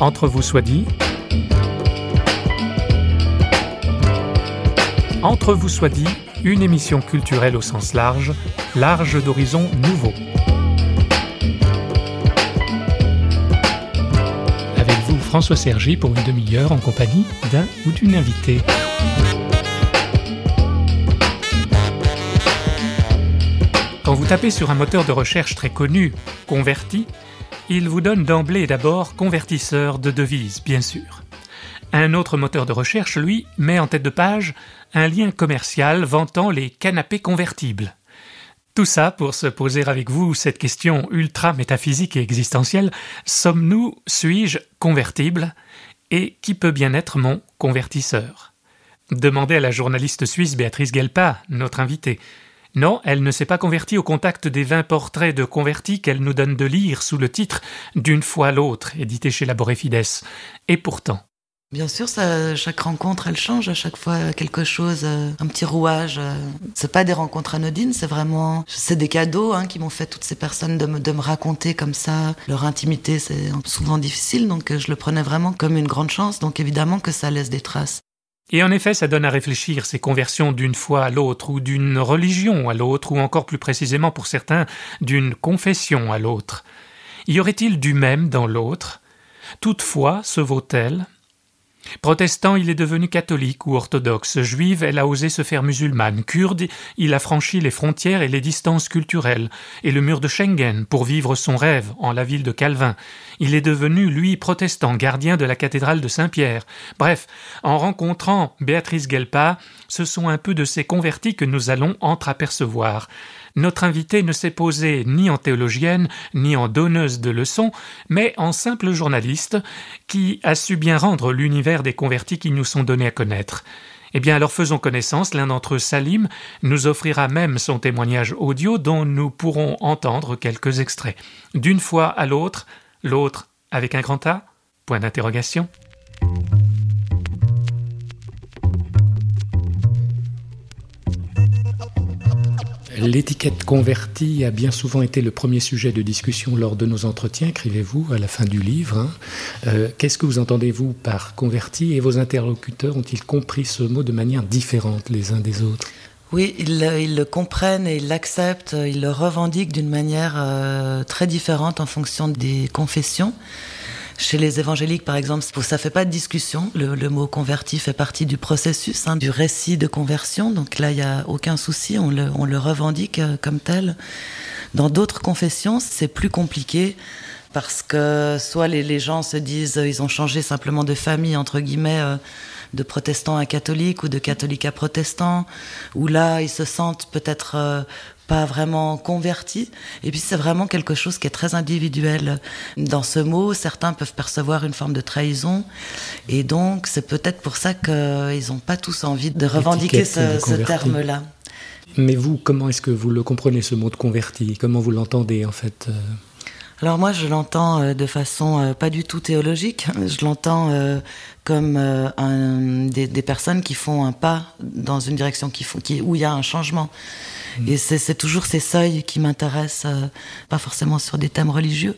Entre vous soit dit. Entre vous soit dit, une émission culturelle au sens large, large d'horizons nouveaux. Avec vous, François Sergi, pour une demi-heure en compagnie d'un ou d'une invitée. Quand vous tapez sur un moteur de recherche très connu, Converti, il vous donne d'emblée d'abord convertisseur de devises, bien sûr. Un autre moteur de recherche, lui, met en tête de page un lien commercial vantant les canapés convertibles. Tout ça pour se poser avec vous cette question ultra métaphysique et existentielle sommes-nous, suis-je convertible? Et qui peut bien être mon convertisseur? Demandez à la journaliste suisse Béatrice Gelpa, notre invitée. Non, elle ne s'est pas convertie au contact des vingt portraits de convertis qu'elle nous donne de lire sous le titre D'une fois l'autre, édité chez Laborefides. Et pourtant. Bien sûr, chaque rencontre, elle change à chaque fois quelque chose, euh, un petit rouage. Euh. C'est pas des rencontres anodines, c'est vraiment, c'est des cadeaux hein, qui m'ont fait toutes ces personnes de me, de me raconter comme ça. Leur intimité, c'est souvent difficile, donc je le prenais vraiment comme une grande chance. Donc évidemment que ça laisse des traces. Et en effet, ça donne à réfléchir ces conversions d'une foi à l'autre, ou d'une religion à l'autre, ou encore plus précisément pour certains, d'une confession à l'autre. Y aurait-il du même dans l'autre? Toutefois, se vaut-elle Protestant, il est devenu catholique ou orthodoxe. Juive, elle a osé se faire musulmane. Kurde, il a franchi les frontières et les distances culturelles, et le mur de Schengen pour vivre son rêve en la ville de Calvin. Il est devenu, lui, protestant, gardien de la cathédrale de Saint-Pierre. Bref, en rencontrant Béatrice Gelpa, ce sont un peu de ces convertis que nous allons entreapercevoir notre invitée ne s'est posée ni en théologienne, ni en donneuse de leçons, mais en simple journaliste qui a su bien rendre l'univers des convertis qui nous sont donnés à connaître. Eh bien, alors faisons connaissance. L'un d'entre eux, Salim, nous offrira même son témoignage audio dont nous pourrons entendre quelques extraits. D'une fois à l'autre, l'autre avec un grand A? Point d'interrogation. L'étiquette convertie a bien souvent été le premier sujet de discussion lors de nos entretiens, écrivez-vous à la fin du livre. Hein. Euh, qu'est-ce que vous entendez-vous par converti et vos interlocuteurs ont-ils compris ce mot de manière différente les uns des autres? Oui, ils, le comprennent et ils l'acceptent, ils le revendiquent d'une manière euh, très différente en fonction des confessions. Chez les évangéliques, par exemple, ça fait pas de discussion. Le, mot converti fait partie du processus, hein, du récit de conversion. Donc là, il y a aucun souci. On le, revendique euh, comme tel. Dans d'autres confessions, c'est plus compliqué parce que soit les, gens se disent euh, ils ont changé simplement de famille entre guillemets euh, de protestants à catholiques ou de catholiques à protestants ou là ils se sentent peut-être pas vraiment converti. Et puis c'est vraiment quelque chose qui est très individuel. Dans ce mot, certains peuvent percevoir une forme de trahison. Et donc c'est peut-être pour ça qu'ils n'ont pas tous envie de revendiquer ce, terme-là. Mais vous, comment est-ce que vous le comprenez, ce mot de converti? Comment vous l'entendez en fait euh? alors moi, je l'entends euh, de façon euh, pas du tout théologique. Je l'entends comme un, des, des, personnes qui font un pas dans une direction qui font, qui, où il y a un changement. Et c'est toujours ces seuils qui m'intéressent, euh, pas forcément sur des thèmes religieux,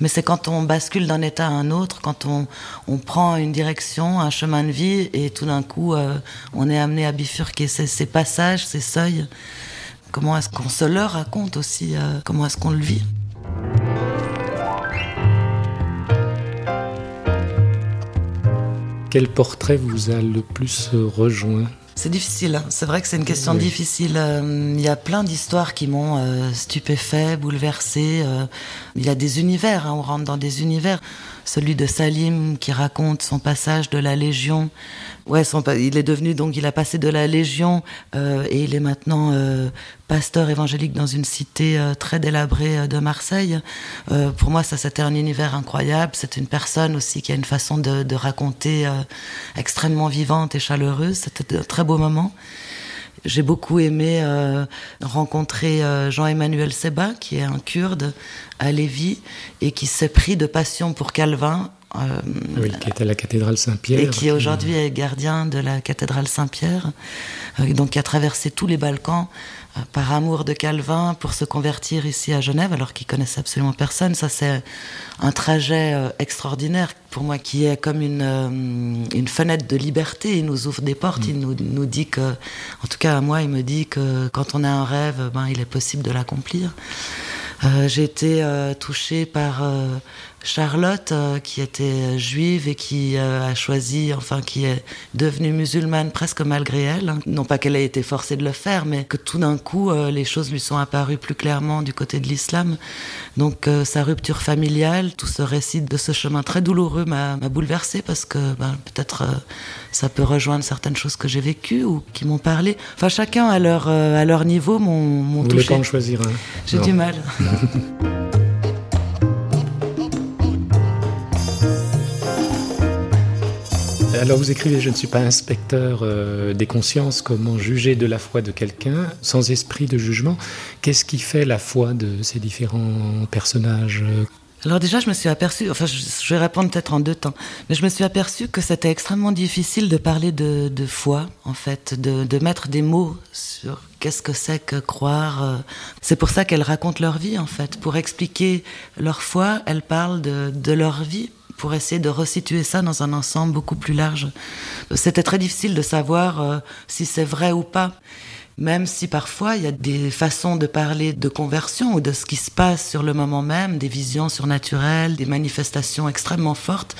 mais c'est quand on bascule d'un état à un autre, quand on, on, prend une direction, un chemin de vie, et tout d'un coup, euh, on est amené à bifurquer ces, passages, ces seuils. Comment est-ce qu'on se le raconte aussi euh, Comment est-ce qu'on le vit? Quel portrait vous a le plus rejoint? C'est difficile. Hein. C'est vrai que c'est une question difficile. Euh, il y a plein d'histoires qui m'ont euh, stupéfait, bouleversé. Euh. il y a des univers. Hein. On rentre dans des univers. Celui de Salim qui raconte son passage de la Légion Ouais, il est devenu donc il a passé de la Légion euh, et il est maintenant euh, pasteur évangélique dans une cité euh, très délabrée de Marseille. pour moi, ça c'était un univers incroyable. C'est une personne aussi qui a une façon de, de raconter extrêmement vivante et chaleureuse. C'était un très beau moment. J'ai beaucoup aimé rencontrer Jean-Emmanuel Seba, qui est un Kurde à Lévis et qui s'est pris de passion pour Calvin oui, qui était à la cathédrale Saint-Pierre. Et qui aujourd'hui est gardien de la cathédrale Saint-Pierre, donc qui a traversé tous les Balkans par amour de Calvin pour se convertir ici à Genève alors qu'il connaissait absolument personne. Ça c'est un trajet euh, extraordinaire pour moi qui est comme une, euh, une fenêtre de liberté. Il nous ouvre des portes, il nous, nous dit que, en tout cas à moi, il me dit que quand on a un rêve, ben, il est possible de l'accomplir. Euh, j'ai été euh, touchée par euh, Charlotte, euh, qui était juive et qui a choisi, enfin, qui est devenue musulmane presque malgré elle. Hein. Non pas qu'elle ait été forcée de le faire, mais que tout d'un coup, les choses lui sont apparues plus clairement du côté de l'islam. Donc, sa rupture familiale, tout ce récit de ce chemin très douloureux m'a bouleversée parce que ben, peut-être ça peut rejoindre certaines choses que j'ai vécues ou qui m'ont parlé. Enfin, chacun à leur, à leur niveau m'ont touché. Vous voulez pas en choisir J'ai du mal. Alors vous écrivez, je ne suis pas inspecteur euh, des consciences, comment juger de la foi de quelqu'un sans esprit de jugement. Qu'est-ce qui fait la foi de ces différents personnages? Alors déjà, je me suis aperçu, enfin, je, vais répondre peut-être en deux temps, mais je me suis aperçu que c'était extrêmement difficile de parler de, foi, en fait, de, mettre des mots sur qu'est-ce que c'est que croire. Euh. C'est pour ça qu'elles racontent leur vie, en fait. Pour expliquer leur foi, elles parlent de leur vie pour essayer de resituer ça dans un ensemble beaucoup plus large. C'était très difficile de savoir euh, si c'est vrai ou pas. Même si parfois il y a des façons de parler de conversion ou de ce qui se passe sur le moment même, des visions surnaturelles, des manifestations extrêmement fortes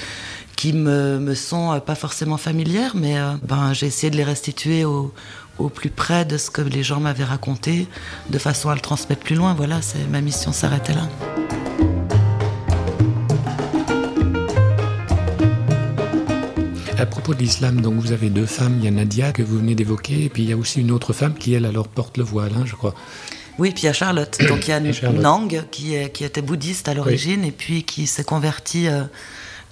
qui me, me sont euh, pas forcément familières, mais euh, ben, j'ai essayé de les restituer au, au plus près de ce que les gens m'avaient raconté, de façon à le transmettre plus loin. Voilà, c'est ma mission s'arrêtait là. À propos de l'islam, donc vous avez deux femmes, il y a Nadia que vous venez d'évoquer, et puis il y a aussi une autre femme qui, elle, alors porte le voile, hein, je crois. Oui, puis il y a Charlotte. Donc il y a Nang qui, est, qui était bouddhiste à l'origine et puis qui s'est convertie euh,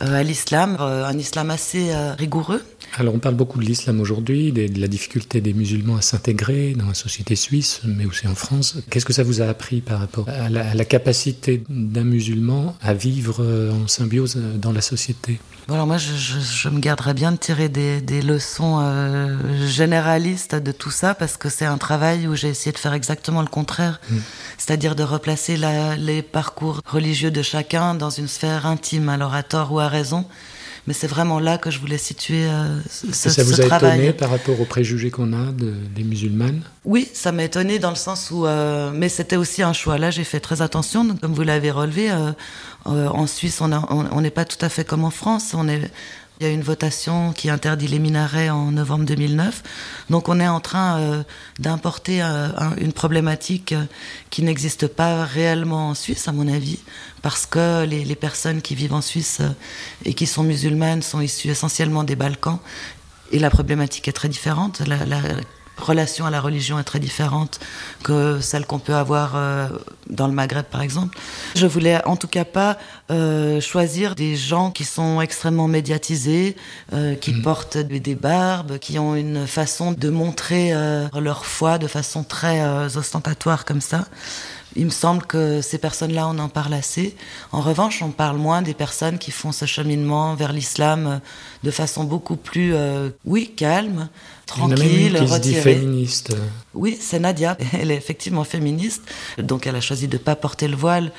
euh, à l'islam, euh, un islam assez rigoureux. Alors on parle beaucoup de l'islam aujourd'hui, de, la difficulté des musulmans à s'intégrer dans la société suisse, mais aussi en France. Qu'est-ce que ça vous a appris par rapport à la, capacité d'un musulman à vivre en symbiose dans la société? Alors moi, je, me garderais bien de tirer des, leçons euh, généralistes de tout ça, parce que c'est un travail où j'ai essayé de faire exactement le contraire, mmh. c'est-à-dire de replacer les parcours religieux de chacun dans une sphère intime, alors à tort ou à raison, mais c'est vraiment là que je voulais situer euh, ce, ça vous a étonné par rapport aux préjugés qu'on a des musulmanes? Oui, ça m'a étonné dans le sens où... Euh, mais c'était aussi un choix. Là, j'ai fait très attention. Comme vous l'avez relevé, euh, en Suisse, on n'est pas tout à fait comme en France. On est il y a une votation qui interdit les minarets en novembre 2009. Donc on est en train euh, d'importer euh, une problématique euh, qui n'existe pas réellement en Suisse, à mon avis, parce que les, personnes qui vivent en Suisse et qui sont musulmanes sont issues essentiellement des Balkans. Et la problématique est très différente. Relation à la religion est très différente que celle qu'on peut avoir euh, dans le Maghreb, par exemple. Je voulais en tout cas pas euh, choisir des gens qui sont extrêmement médiatisés, euh, qui mm. portent des, barbes, qui ont une façon de montrer leur foi de façon très ostentatoire comme ça. Il me semble que ces personnes-là, on en parle assez. En revanche, on parle moins des personnes qui font ce cheminement vers l'islam de façon beaucoup plus, oui, calme, tranquille, qui retirée. féministe. Oui, c'est Nadia. Elle est effectivement féministe. Donc elle a choisi de ne pas porter le voile.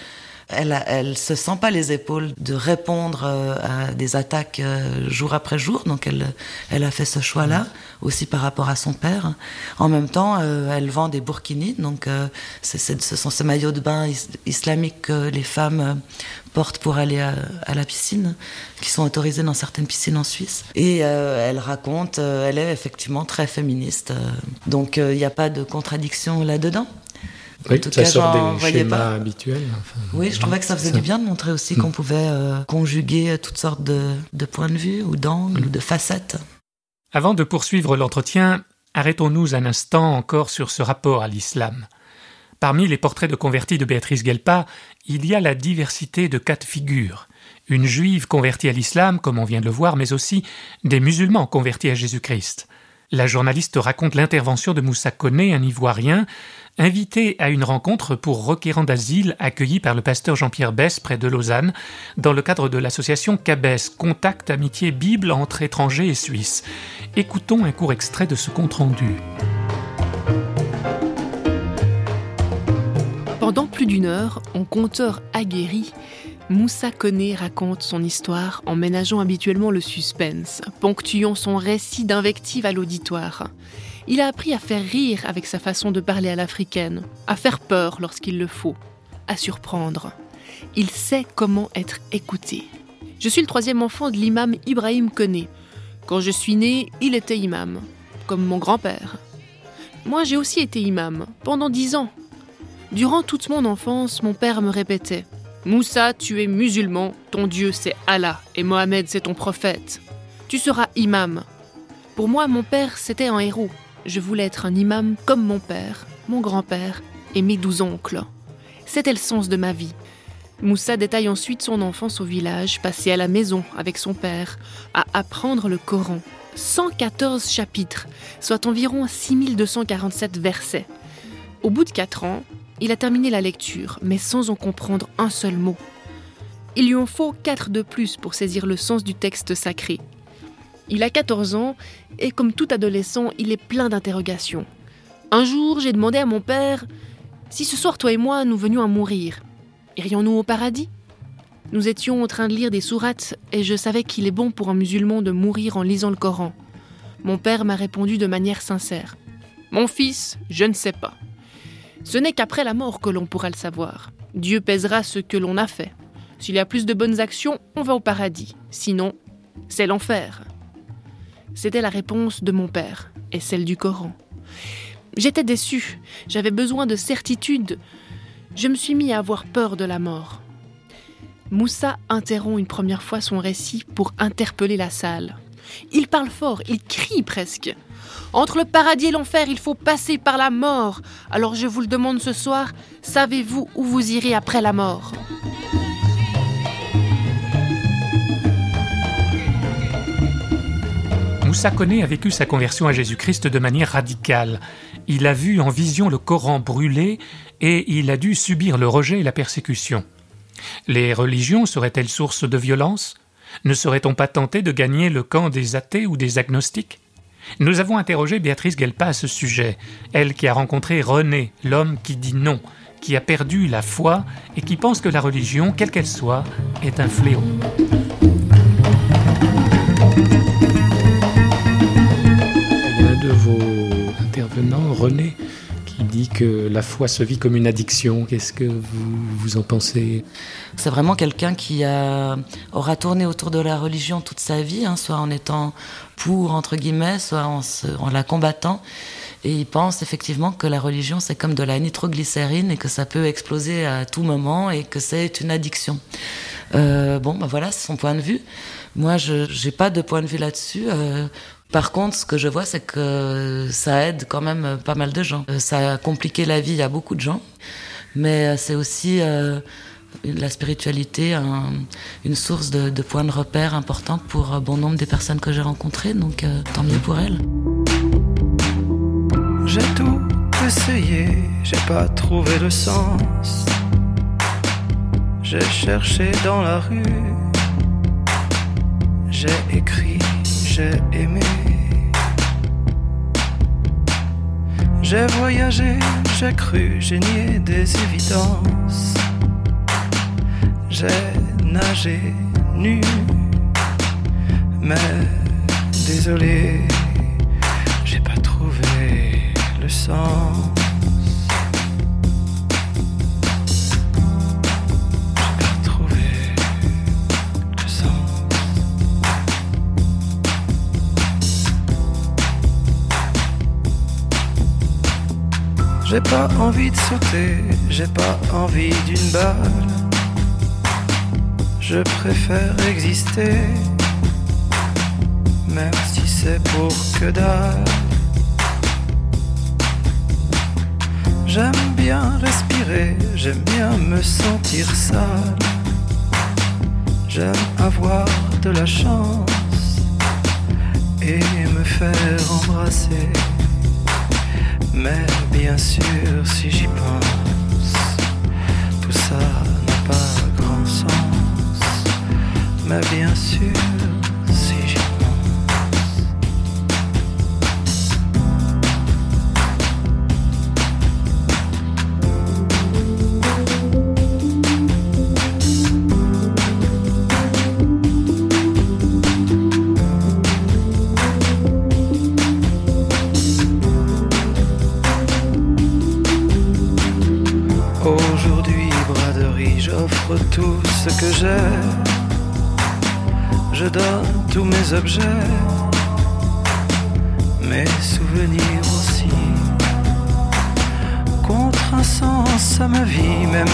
Elle, elle se sent pas les épaules de répondre euh, à des attaques euh, jour après jour, donc elle, elle a fait ce choix-là, aussi par rapport à son père. En même temps, euh, elle vend des burkinis, donc c'est, ce sont ces maillots de bain islamiques que les femmes portent pour aller à, la piscine, qui sont autorisés dans certaines piscines en Suisse. Et elle raconte, elle est effectivement très féministe, donc il n'y a pas de contradiction là-dedans. Oui, tout ça cas, sort des schémas habituels. oui, je trouvais que ça faisait du bien de montrer aussi qu'on mm. pouvait euh, conjuguer toutes sortes de, points de vue ou d'angles ou de facettes. Avant de poursuivre l'entretien, arrêtons-nous un instant encore sur ce rapport à l'islam. Parmi les portraits de convertis de Béatrice Gelpa, il y a la diversité de quatre figures. Une juive convertie à l'islam, comme on vient de le voir, mais aussi des musulmans convertis à Jésus-Christ. La journaliste raconte l'intervention de Moussa Koné, un Ivoirien, invité à une rencontre pour requérants d'asile accueillis par le pasteur Jean-Pierre Bess près de Lausanne, dans le cadre de l'association CABES, Contact Amitié Bible entre étrangers et Suisses. Écoutons un court extrait de ce compte-rendu. Pendant plus d'une heure, en conteur aguerri, Moussa Koné raconte son histoire en ménageant habituellement le suspense, ponctuant son récit d'invective à l'auditoire. Il a appris à faire rire avec sa façon de parler à l'africaine, à faire peur lorsqu'il le faut, à surprendre. Il sait comment être écouté. Je suis le troisième enfant de l'imam Ibrahim Koné. Quand je suis né, il était imam, comme mon grand-père. Moi, j'ai aussi été imam, pendant dix ans. Durant toute mon enfance, mon père me répétait Moussa, tu es musulman, ton Dieu c'est Allah, et Mohamed c'est ton prophète. Tu seras imam. Pour moi, mon père, c'était un héros. Je voulais être un imam comme mon père, mon grand-père et mes douze oncles. C'était le sens de ma vie. Moussa détaille ensuite son enfance au village, passé à la maison avec son père, à apprendre le Coran. 114 chapitres, soit environ 6247 versets. Au bout de quatre ans, il a terminé la lecture, mais sans en comprendre un seul mot. Il lui en faut quatre de plus pour saisir le sens du texte sacré. Il a 14 ans et comme tout adolescent, il est plein d'interrogations. Un jour, j'ai demandé à mon père si ce soir toi et moi nous venions à mourir, irions-nous au paradis? Nous étions en train de lire des sourates et je savais qu'il est bon pour un musulman de mourir en lisant le Coran. Mon père m'a répondu de manière sincère. Mon fils, je ne sais pas. Ce n'est qu'après la mort que l'on pourra le savoir. Dieu pèsera ce que l'on a fait. S'il y a plus de bonnes actions, on va au paradis. Sinon, c'est l'enfer. C'était la réponse de mon père et celle du Coran. J'étais déçu, j'avais besoin de certitude. Je me suis mis à avoir peur de la mort. Moussa interrompt une première fois son récit pour interpeller la salle. Il parle fort, il crie presque. Entre le paradis et l'enfer, il faut passer par la mort. Alors je vous le demande ce soir, savez-vous où vous irez après la mort? Moussa Koné a vécu sa conversion à Jésus-Christ de manière radicale. Il a vu en vision le Coran brûler et il a dû subir le rejet et la persécution. Les religions seraient-elles source de violence? Ne serait-on pas tenté de gagner le camp des athées ou des agnostiques? Nous avons interrogé Béatrice Guelpa à ce sujet, elle qui a rencontré René, l'homme qui dit non, qui a perdu la foi et qui pense que la religion, quelle qu'elle soit, est un fléau. intervenant, René, qui dit que la foi se vit comme une addiction. Qu'est-ce que vous, vous en pensez? C'est vraiment quelqu'un qui a, aura tourné autour de la religion toute sa vie, hein, soit en étant pour, entre guillemets, soit en, en la combattant. Et il pense effectivement que la religion, c'est comme de la nitroglycérine et que ça peut exploser à tout moment et que c'est une addiction. Euh, bon, ben voilà, c'est son point de vue. Moi, je n'ai pas de point de vue là-dessus. Euh, par contre, ce que je vois, c'est que ça aide quand même pas mal de gens. Euh, ça a compliqué la vie à beaucoup de gens, mais euh, c'est aussi euh, la spiritualité une source de, points de repère importante pour bon nombre des personnes que j'ai rencontrées, donc tant mieux pour elles. J'ai tout essayé, j'ai pas trouvé le sens. J'ai cherché dans la rue, j'ai écrit j'ai aimé. J'ai voyagé, j'ai cru, j'ai nié des évidences. J'ai nagé nu, mais désolé, j'ai pas trouvé le sens. J'ai pas envie de sauter, j'ai pas envie d'une balle. Je préfère exister, même si c'est pour que dalle. J'aime bien respirer, j'aime bien me sentir sale. J'aime avoir de la chance et me faire embrasser. Mais bien sûr, si j'y pense, Mais bien sûr. Mes objets, mes souvenirs aussi. Contre un sens à ma vie, même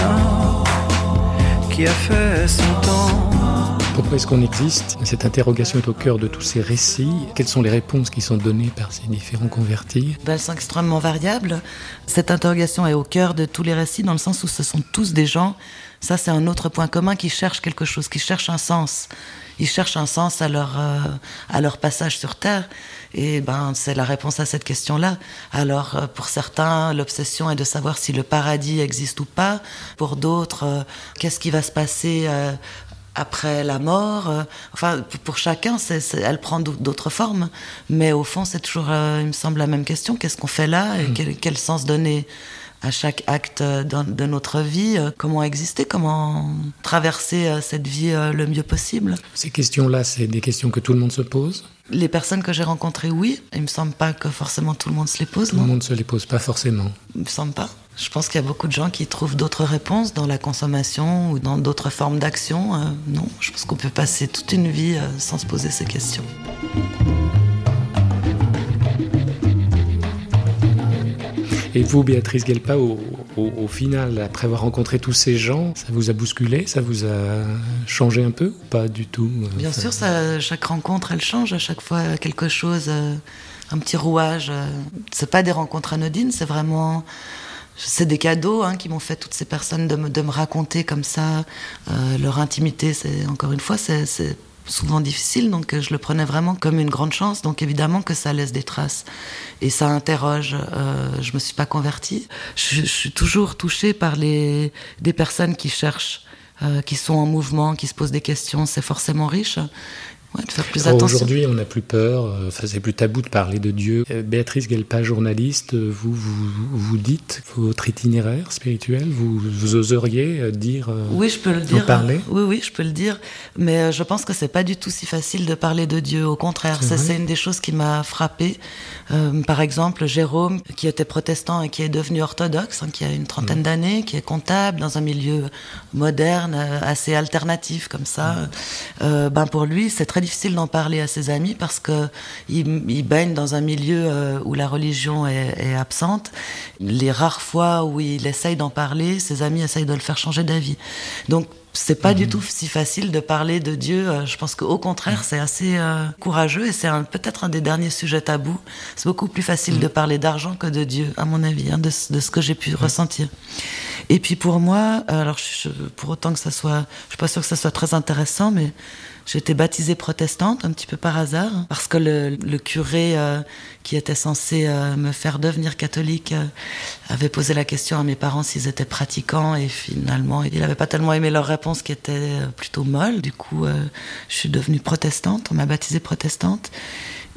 qui a fait son temps. Pourquoi est-ce qu'on existe? Cette interrogation est au cœur de tous ces récits. Quelles sont les réponses qui sont données par ces différents convertis? Ben, Elles sont extrêmement variables. Cette interrogation est au cœur de tous les récits dans le sens où ce sont tous des gens ça, c'est un autre point commun qui cherche quelque chose, qui cherche un sens. Ils cherchent un sens à leur, euh, à leur passage sur Terre. Et ben, c'est la réponse à cette question-là. Alors, euh, pour certains, l'obsession est de savoir si le paradis existe ou pas. Pour d'autres, euh, qu'est-ce qui va se passer après la mort. enfin, pour chacun, elle prend d'autres formes. Mais au fond, c'est toujours, il me semble, la même question. Qu'est-ce qu'on fait là et mmh. quel, sens donner? À chaque acte de notre vie, euh, comment exister, comment traverser euh, cette vie euh, le mieux possible. Ces questions-là, c'est des questions que tout le monde se pose Les personnes que j'ai rencontrées, oui. Il me semble pas que forcément tout le monde se les pose. Tout le monde ne se les pose pas forcément. Il me semble pas. Je pense qu'il y a beaucoup de gens qui trouvent d'autres réponses dans la consommation ou dans d'autres formes d'action. non, je pense qu'on peut passer toute une vie sans se poser ces questions. Et vous, Béatrice Gelpa, au, final, après avoir rencontré tous ces gens, ça vous a bousculé Ça vous a changé un peu ou pas du tout Bien sûr, ça, chaque rencontre, elle change à chaque fois quelque chose, euh, un petit rouage. Euh. C'est pas des rencontres anodines, c'est vraiment c'est des cadeaux hein, qui m'ont fait toutes ces personnes de me, de me raconter comme ça euh, leur intimité. C'est encore une fois, c'est souvent difficile, donc euh, je le prenais vraiment comme une grande chance. Donc évidemment que ça laisse des traces et ça interroge. Euh, je me suis pas convertie. Je, suis toujours touchée par les des personnes qui cherchent, euh, qui sont en mouvement, qui se posent des questions. C'est forcément riche plus Aujourd'hui, on n'a plus peur, euh, enfin, c'est plus tabou de parler de Dieu. Euh, Béatrice Guelpa, journaliste, euh, vous, vous, vous dites votre itinéraire spirituel, vous, vous oseriez dire. Oui, je peux le dire. Parler? Oui, oui, je peux le dire. Mais je pense que c'est pas du tout si facile de parler de Dieu. Au contraire, c'est une des choses qui m'a frappée. par exemple, Jérôme, qui était protestant et qui est devenu orthodoxe, hein, qui a une trentaine mm. d'années, qui est comptable dans un milieu moderne, assez alternatif comme ça. Mm. ben pour lui, c'est très difficile d'en parler à ses amis parce que il, baigne dans un milieu euh, où la religion est, absente. Les rares fois où il essaye d'en parler, ses amis essayent de le faire changer d'avis. Donc c'est pas du mhm. tout si facile de parler de Dieu. Euh, je pense qu'au contraire, c'est assez euh, courageux et c'est peut-être un des derniers sujets tabous. C'est beaucoup plus facile de mhm. parler d'argent que de Dieu, à mon avis, hein, de, ce que j'ai pu ressentir. Et puis pour moi, alors pour autant que ça soit, je suis pas sûre que ça soit très intéressant, mais J'étais baptisée protestante un petit peu par hasard parce que le, curé euh, qui était censé euh, me faire devenir catholique euh, avait posé la question à mes parents s'ils étaient pratiquants et finalement il n'avait pas tellement aimé leur réponse qui était plutôt molle. Du coup, je suis devenue protestante. On m'a baptisée protestante.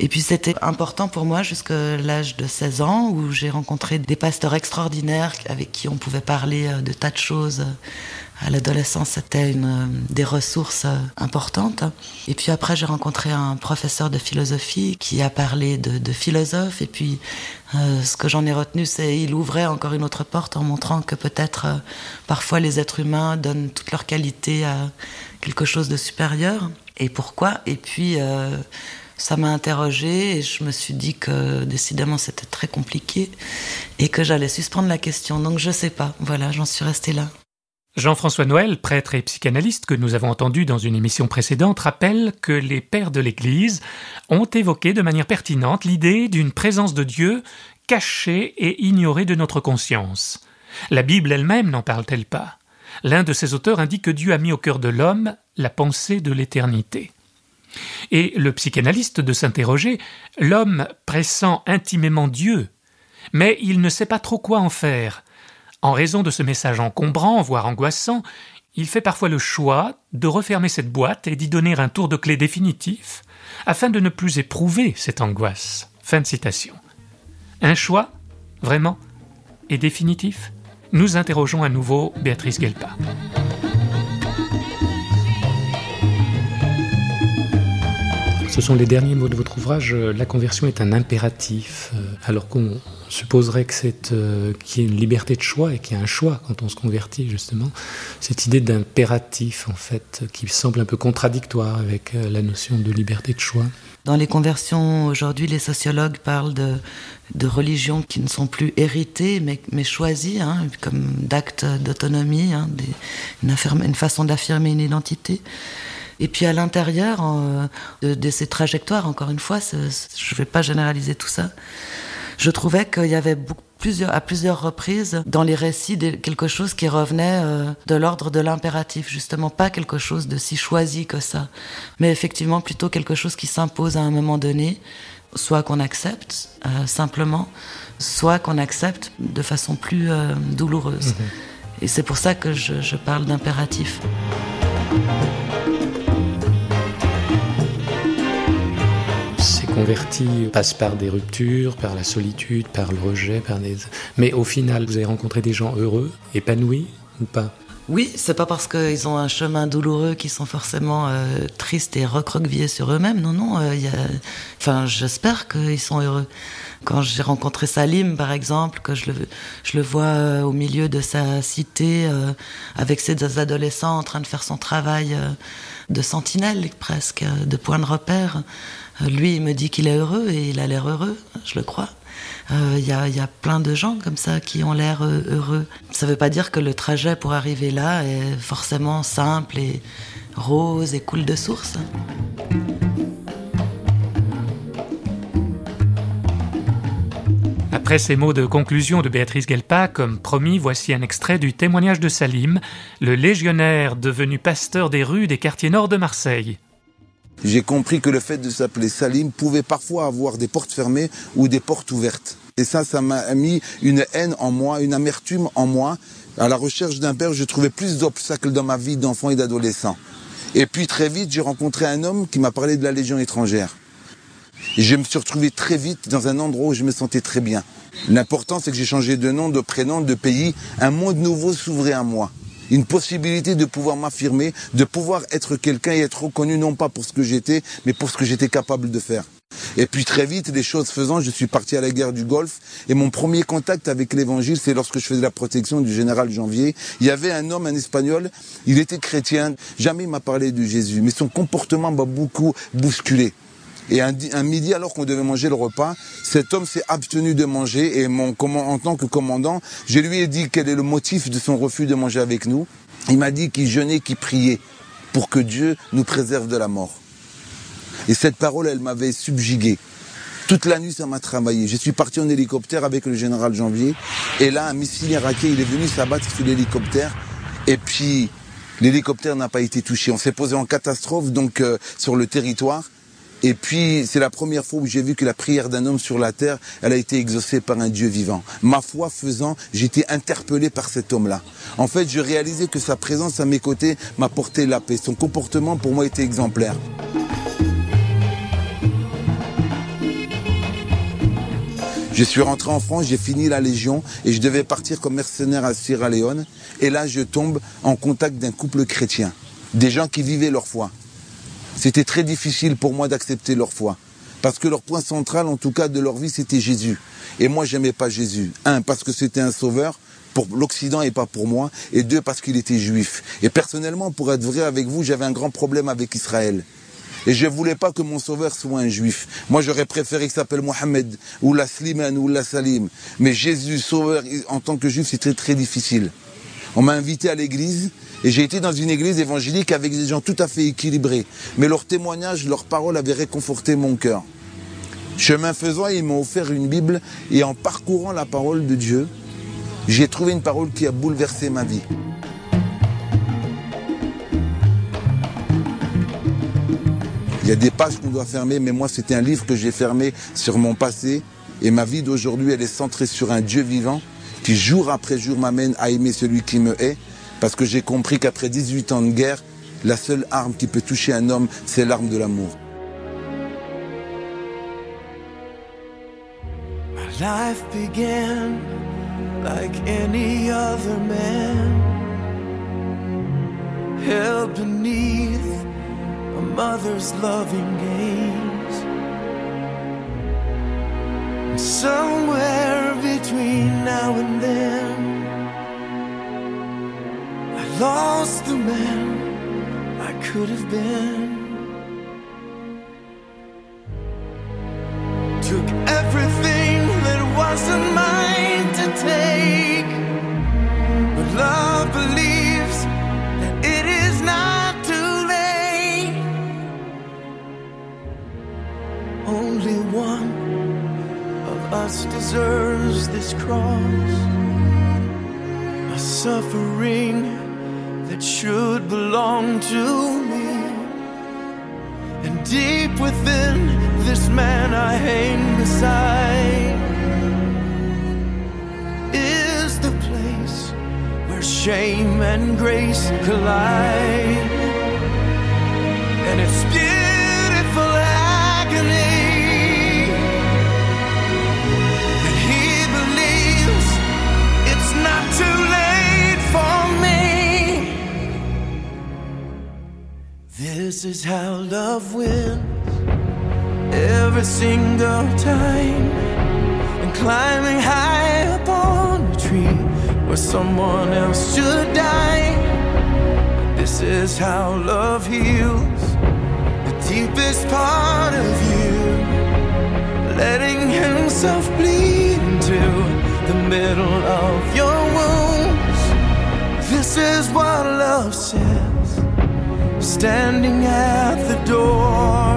Et puis c'était important pour moi jusqu'à l'âge de 16 ans où j'ai rencontré des pasteurs extraordinaires avec qui on pouvait parler de tas de choses à l'adolescence, c'était une euh, des ressources euh, importantes. Et puis après, j'ai rencontré un professeur de philosophie qui a parlé de, de philosophe. Et puis, euh, ce que j'en ai retenu, c'est il ouvrait encore une autre porte en montrant que peut-être parfois les êtres humains donnent toutes leurs qualités à quelque chose de supérieur. Et pourquoi? Et puis ça m'a interrogée et je me suis dit que décidément c'était très compliqué et que j'allais suspendre la question. Donc je sais pas. Voilà, j'en suis restée là. Jean-François Noël, prêtre et psychanalyste que nous avons entendu dans une émission précédente, rappelle que les pères de l'Église ont évoqué de manière pertinente l'idée d'une présence de Dieu cachée et ignorée de notre conscience. La Bible elle-même n'en parle-t-elle pas? L'un de ses auteurs indique que Dieu a mis au cœur de l'homme la pensée de l'éternité. Et le psychanalyste de s'interroger, l'homme pressent intimement Dieu, mais il ne sait pas trop quoi en faire. En raison de ce message encombrant, voire angoissant, il fait parfois le choix de refermer cette boîte et d'y donner un tour de clé définitif, afin de ne plus éprouver cette angoisse. Fin de citation. Un choix, vraiment, et définitif? Nous interrogeons à nouveau Béatrice Gelpa. Ce sont les derniers mots de votre ouvrage. La conversion est un impératif, euh, alors qu'on supposerait que c'est euh, qu'il y ait une liberté de choix et qu'il y a un choix quand on se convertit justement. Cette idée d'impératif en fait, qui semble un peu contradictoire avec euh, la notion de liberté de choix. Dans les conversions aujourd'hui, les sociologues parlent de, de religions qui ne sont plus héritées mais, mais choisies, hein, comme d'actes d'autonomie, hein, une façon d'affirmer une identité. Et puis à l'intérieur de, de, ces trajectoires, encore une fois, je ne vais pas généraliser tout ça, je trouvais qu'il y avait plusieurs, à plusieurs reprises dans les récits quelque chose qui revenait euh, de l'ordre de l'impératif, justement pas quelque chose de si choisi que ça, mais effectivement plutôt quelque chose qui s'impose à un moment donné, soit qu'on accepte euh, simplement, soit qu'on accepte de façon plus euh, douloureuse. Mhm. Et c'est pour ça que je, je parle d'impératif. Converti passe par des ruptures, par la solitude, par le rejet, par des... Mais au final, vous avez rencontré des gens heureux, épanouis ou pas? Oui, c'est pas parce qu'ils ont un chemin douloureux qu'ils sont forcément euh, tristes et recroquevillés sur eux-mêmes. Non, non. Euh, y a... Enfin, j'espère qu'ils sont heureux. Quand j'ai rencontré Salim, par exemple, que je le, je le vois euh, au milieu de sa cité avec ses adolescents en train de faire son travail de sentinelle presque, de point de repère. Lui, il me dit qu'il est heureux et il a l'air heureux, je le crois. Il euh, y, a, y, a, plein de gens comme ça qui ont l'air euh, heureux. Ça ne veut pas dire que le trajet pour arriver là est forcément simple et rose et coule de source. Après ces mots de conclusion de Béatrice Gelpa, comme promis, voici un extrait du témoignage de Salim, le légionnaire devenu pasteur des rues des quartiers nord de Marseille. J'ai compris que le fait de s'appeler Salim pouvait parfois avoir des portes fermées ou des portes ouvertes. Et ça, ça m'a mis une haine en moi, une amertume en moi. À la recherche d'un père, je trouvais plus d'obstacles dans ma vie d'enfant et d'adolescent. Et puis très vite, j'ai rencontré un homme qui m'a parlé de la Légion étrangère. Et je me suis retrouvé très vite dans un endroit où je me sentais très bien. L'important, c'est que j'ai changé de nom, de prénom, de pays. Un monde nouveau s'ouvrait à moi une possibilité de pouvoir m'affirmer, de pouvoir être quelqu'un et être reconnu non pas pour ce que j'étais, mais pour ce que j'étais capable de faire. Et puis très vite, les choses faisant, je suis parti à la guerre du Golfe. Et mon premier contact avec l'évangile, c'est lorsque je faisais la protection du général Janvier. Il y avait un homme, un espagnol, il était chrétien. Jamais il m'a parlé de Jésus. Mais son comportement m'a beaucoup bousculé. Et un, midi, alors qu'on devait manger le repas, cet homme s'est abstenu de manger et mon, en tant que commandant, je lui ai dit quel est le motif de son refus de manger avec nous. Il m'a dit qu'il jeûnait, qu'il priait pour que Dieu nous préserve de la mort. Et cette parole, elle m'avait subjugué. Toute la nuit, ça m'a travaillé. Je suis parti en hélicoptère avec le général Janvier. Et là, un missile irakien, il est venu s'abattre sur l'hélicoptère. Et puis, l'hélicoptère n'a pas été touché. On s'est posé en catastrophe, donc, euh, sur le territoire. Et puis, c'est la première fois où j'ai vu que la prière d'un homme sur la terre, elle a été exaucée par un Dieu vivant. Ma foi faisant, j'étais interpellé par cet homme-là. En fait, je réalisais que sa présence à mes côtés m'apportait la paix. Son comportement, pour moi, était exemplaire. Je suis rentré en France, j'ai fini la Légion et je devais partir comme mercenaire à Sierra Leone. Et là, je tombe en contact d'un couple chrétien. Des gens qui vivaient leur foi. C'était très difficile pour moi d'accepter leur foi. Parce que leur point central, en tout cas, de leur vie, c'était Jésus. Et moi, j'aimais pas Jésus. Un, parce que c'était un sauveur pour l'Occident et pas pour moi. Et deux, parce qu'il était juif. Et personnellement, pour être vrai avec vous, j'avais un grand problème avec Israël. Et je voulais pas que mon sauveur soit un juif. Moi, j'aurais préféré qu'il s'appelle Mohamed, ou la Slimane, ou la Salim. Mais Jésus, sauveur, en tant que juif, c'était très difficile. On m'a invité à l'église et j'ai été dans une église évangélique avec des gens tout à fait équilibrés. Mais leurs témoignages, leurs paroles avaient réconforté mon cœur. Chemin faisant, ils m'ont offert une Bible et en parcourant la parole de Dieu, j'ai trouvé une parole qui a bouleversé ma vie. Il y a des pages qu'on doit fermer, mais moi c'était un livre que j'ai fermé sur mon passé. Et ma vie d'aujourd'hui, elle est centrée sur un Dieu vivant qui jour après jour m'amène à aimer celui qui me hait. Parce que j'ai compris qu'après 18 ans de guerre, la seule arme qui peut toucher un homme, c'est l'arme de l'amour. life began like any other man, held beneath a mother's loving gaze. Somewhere between now and then, lost the man I could have been. Took everything that wasn't mine to take. But love believes that it is not too late. Only one of us deserves this cross. A suffering should belong to me. And deep within this man I hang beside is the place where shame and grace collide. This is how love wins every single time. And climbing high up on a tree where someone else should die. This is how love heals the deepest part of you, letting himself bleed into the middle of your wounds. This is what love says, standing at the door.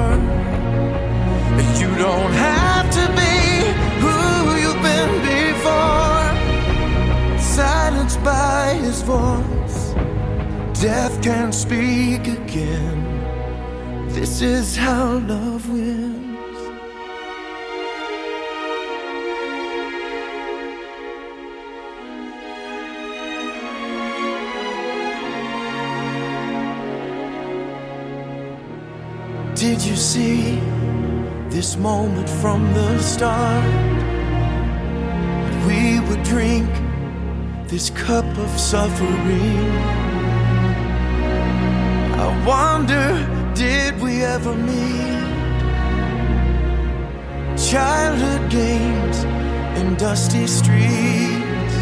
You don't have to be who you've been before. Silenced by his voice, death can't speak again. This is how love wins. Did you see? this moment from the start. We would drink this cup of suffering. I wonder, did we ever meet? Childhood games in dusty streets.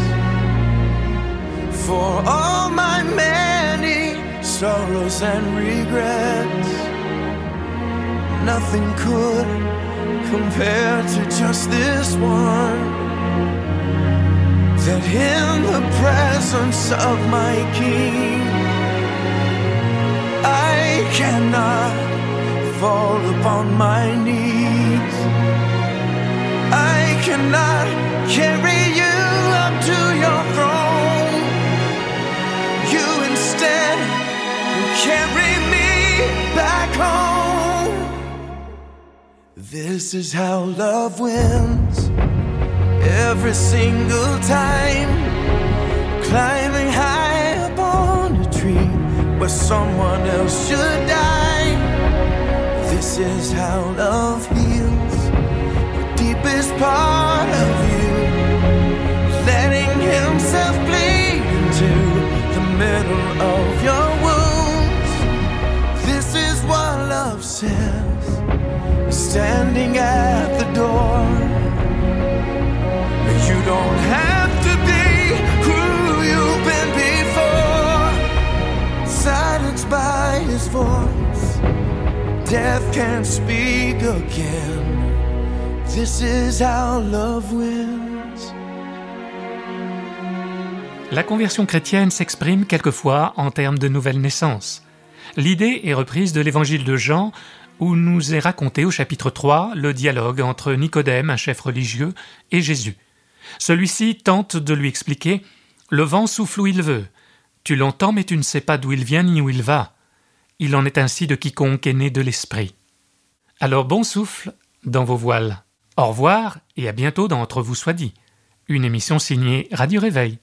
For all my many sorrows and regrets nothing could compare to just this one. That in the presence of my King, I cannot fall upon my knees. This is how love wins every single time. Climbing high up on a tree where someone else should die. This is how love heals the deepest part of you, letting himself bleed into the middle of your wounds. This is what love says standing at the door. You don't have to be who you've been before. Silenced by his voice, death can't speak again. This is how love wins. La conversion chrétienne s'exprime quelquefois en termes de nouvelle naissance. L'idée est reprise de l'évangile de Jean, où nous est raconté au chapitre 3 le dialogue entre Nicodème, un chef religieux, et Jésus. Celui-ci tente de lui expliquer Le vent souffle où il veut. Tu l'entends, mais tu ne sais pas d'où il vient ni où il va. Il en est ainsi de quiconque est né de l'Esprit. Alors bon souffle dans vos voiles. Au revoir et à bientôt dans vous soit dit. Une émission signée Radio Réveil.